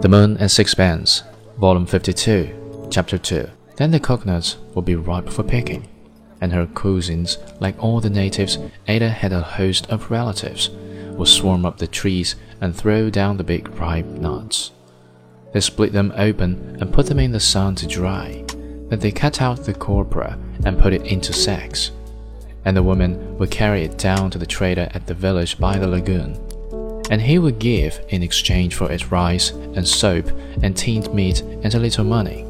The Moon and Sixpence, Volume 52, Chapter 2. Then the coconuts would be ripe for picking, and her cousins, like all the natives, Ata had a host of relatives, would swarm up the trees and throw down the big ripe nuts. They split them open and put them in the sun to dry. Then they cut out the copra and put it into sacks, and the woman would carry it down to the trader at the village by the lagoon and he would give in exchange for it rice and soap and tinned meat and a little money.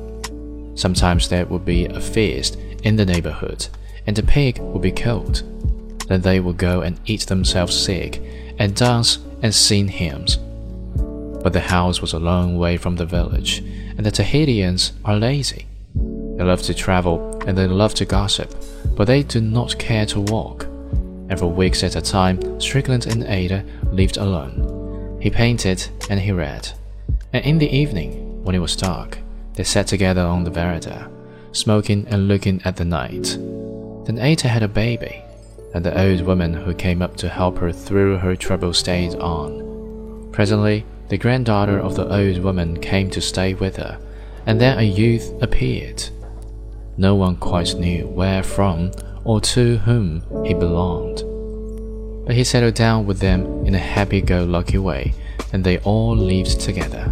Sometimes there would be a feast in the neighborhood, and the pig would be killed. Then they would go and eat themselves sick, and dance and sing hymns. But the house was a long way from the village, and the Tahitians are lazy. They love to travel and they love to gossip, but they do not care to walk and for weeks at a time, Strickland and Ata lived alone. He painted and he read. And in the evening, when it was dark, they sat together on the veranda, smoking and looking at the night. Then Ata had a baby, and the old woman who came up to help her through her trouble stayed on. Presently, the granddaughter of the old woman came to stay with her, and then a youth appeared. No one quite knew where from or to whom he belonged. But he settled down with them in a happy go lucky way, and they all lived together.